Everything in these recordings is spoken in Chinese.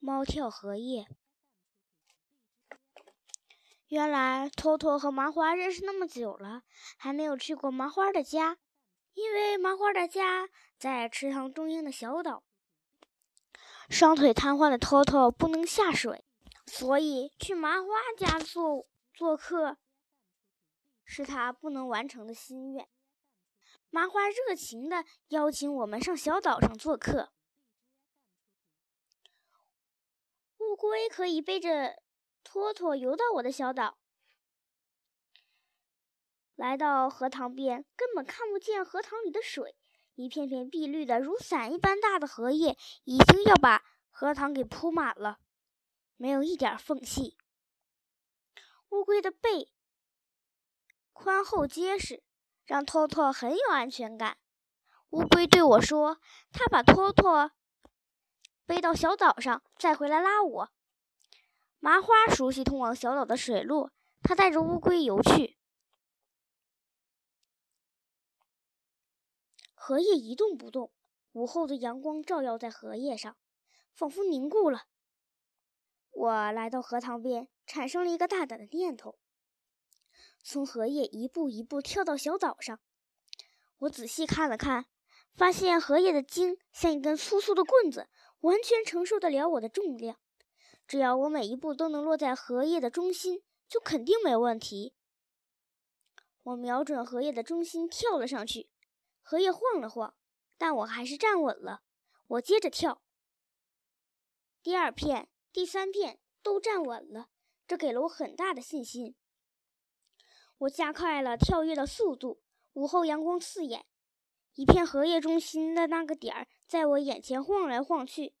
猫跳荷叶。原来托托和麻花认识那么久了，还没有去过麻花的家，因为麻花的家在池塘中央的小岛。双腿瘫痪的托托不能下水，所以去麻花家做做客是他不能完成的心愿。麻花热情地邀请我们上小岛上做客。乌龟可以背着托托游到我的小岛，来到荷塘边，根本看不见荷塘里的水，一片片碧绿的如伞一般大的荷叶已经要把荷塘给铺满了，没有一点缝隙。乌龟的背宽厚结实。让托托很有安全感。乌龟对我说：“他把托托背到小岛上，再回来拉我。”麻花熟悉通往小岛的水路，他带着乌龟游去。荷叶一动不动，午后的阳光照耀在荷叶上，仿佛凝固了。我来到荷塘边，产生了一个大胆的念头。从荷叶一步一步跳到小岛上，我仔细看了看，发现荷叶的茎像一根粗粗的棍子，完全承受得了我的重量。只要我每一步都能落在荷叶的中心，就肯定没问题。我瞄准荷叶的中心跳了上去，荷叶晃了晃，但我还是站稳了。我接着跳，第二片、第三片都站稳了，这给了我很大的信心。我加快了跳跃的速度。午后阳光刺眼，一片荷叶中心的那个点儿在我眼前晃来晃去。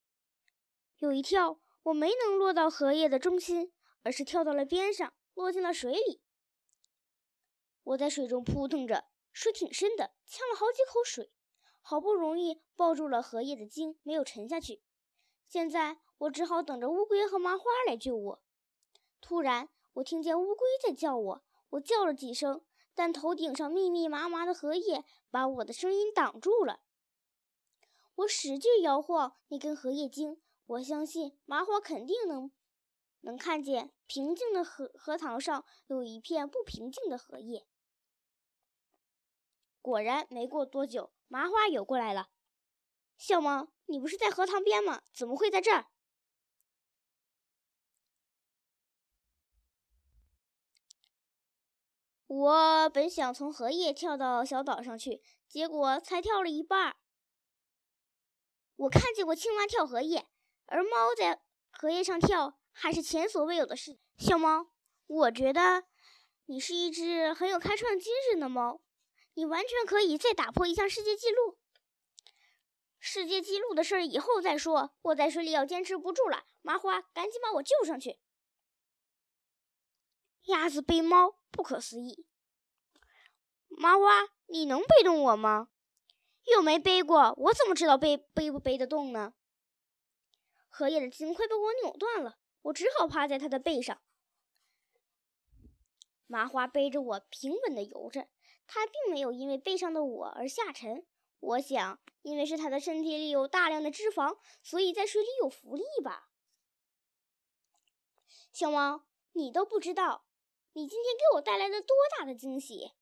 有一跳，我没能落到荷叶的中心，而是跳到了边上，落进了水里。我在水中扑腾着，水挺深的，呛了好几口水，好不容易抱住了荷叶的茎，没有沉下去。现在我只好等着乌龟和麻花来救我。突然，我听见乌龟在叫我。我叫了几声，但头顶上密密麻麻的荷叶把我的声音挡住了。我使劲摇晃那根荷叶茎，我相信麻花肯定能能看见平静的荷荷塘上有一片不平静的荷叶。果然，没过多久，麻花游过来了。小猫，你不是在荷塘边吗？怎么会在这儿？我本想从荷叶跳到小岛上去，结果才跳了一半。我看见过青蛙跳荷叶，而猫在荷叶上跳还是前所未有的事。小猫，我觉得你是一只很有开创精神的猫，你完全可以再打破一项世界纪录。世界纪录的事以后再说，我在水里要坚持不住了。麻花，赶紧把我救上去！鸭子背猫。不可思议，麻花，你能背动我吗？又没背过，我怎么知道背背不背得动呢？荷叶的茎快被我扭断了，我只好趴在它的背上。麻花背着我平稳地游着，它并没有因为背上的我而下沉。我想，因为是它的身体里有大量的脂肪，所以在水里有浮力吧。小猫，你都不知道。你今天给我带来了多大的惊喜？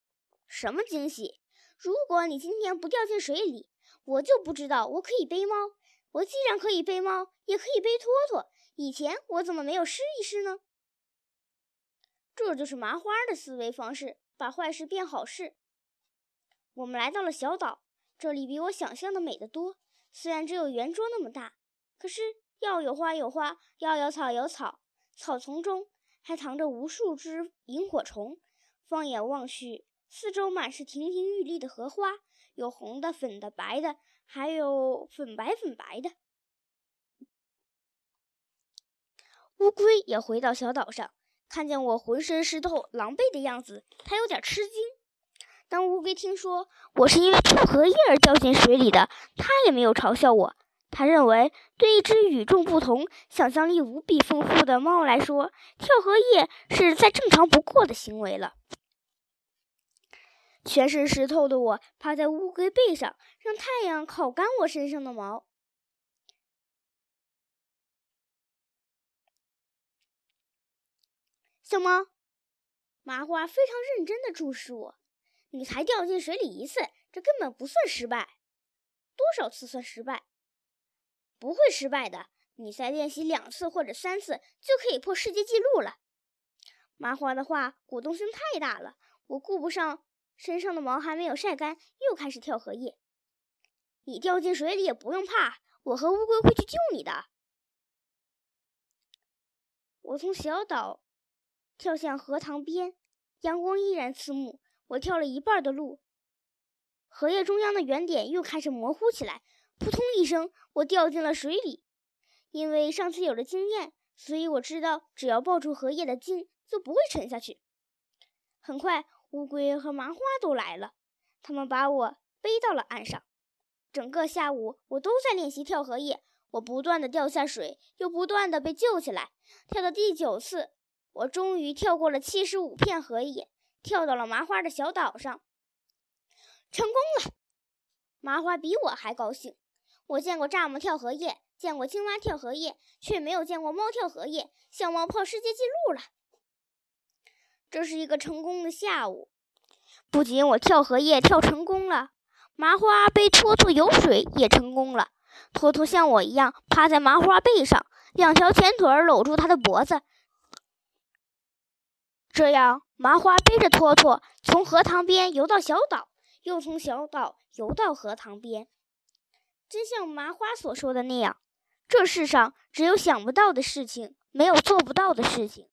什么惊喜？如果你今天不掉进水里，我就不知道我可以背猫。我既然可以背猫，也可以背托托。以前我怎么没有试一试呢？这就是麻花的思维方式，把坏事变好事。我们来到了小岛，这里比我想象的美得多。虽然只有圆桌那么大，可是要有花有花，要有草有草，草丛中。还藏着无数只萤火虫，放眼望去，四周满是亭亭玉立的荷花，有红的、粉的、白的，还有粉白粉白的。乌龟也回到小岛上，看见我浑身湿透、狼狈的样子，它有点吃惊。当乌龟听说我是因为跳荷叶而掉进水里的，它也没有嘲笑我。他认为对一只与众不同想象力无比丰富的猫来说跳荷叶是再正常不过的行为了。全身湿透的我趴在乌龟背上让太阳烤干我身上的毛。小猫麻花非常认真地注视我你才掉进水里一次这根本不算失败多少次算失败不会失败的。你再练习两次或者三次，就可以破世界纪录了。麻花的话鼓动性太大了，我顾不上身上的毛还没有晒干，又开始跳荷叶。你掉进水里也不用怕，我和乌龟会去救你的。我从小岛跳向荷塘边，阳光依然刺目。我跳了一半的路，荷叶中央的圆点又开始模糊起来。扑通一声，我掉进了水里。因为上次有了经验，所以我知道只要抱住荷叶的茎就不会沉下去。很快，乌龟和麻花都来了，他们把我背到了岸上。整个下午，我都在练习跳荷叶。我不断的掉下水，又不断的被救起来。跳到第九次，我终于跳过了七十五片荷叶，跳到了麻花的小岛上，成功了。麻花比我还高兴。我见过蚱蜢跳荷叶。见过青蛙跳荷叶，却没有见过猫跳荷叶。小猫破世界纪录了！这是一个成功的下午。不仅我跳荷叶跳成功了，麻花背托托游水也成功了。托托像我一样趴在麻花背上，两条前腿搂住它的脖子。这样，麻花背着托托从荷塘边游到小岛，又从小岛游到荷塘边。真像麻花所说的那样。这世上只有想不到的事情，没有做不到的事情。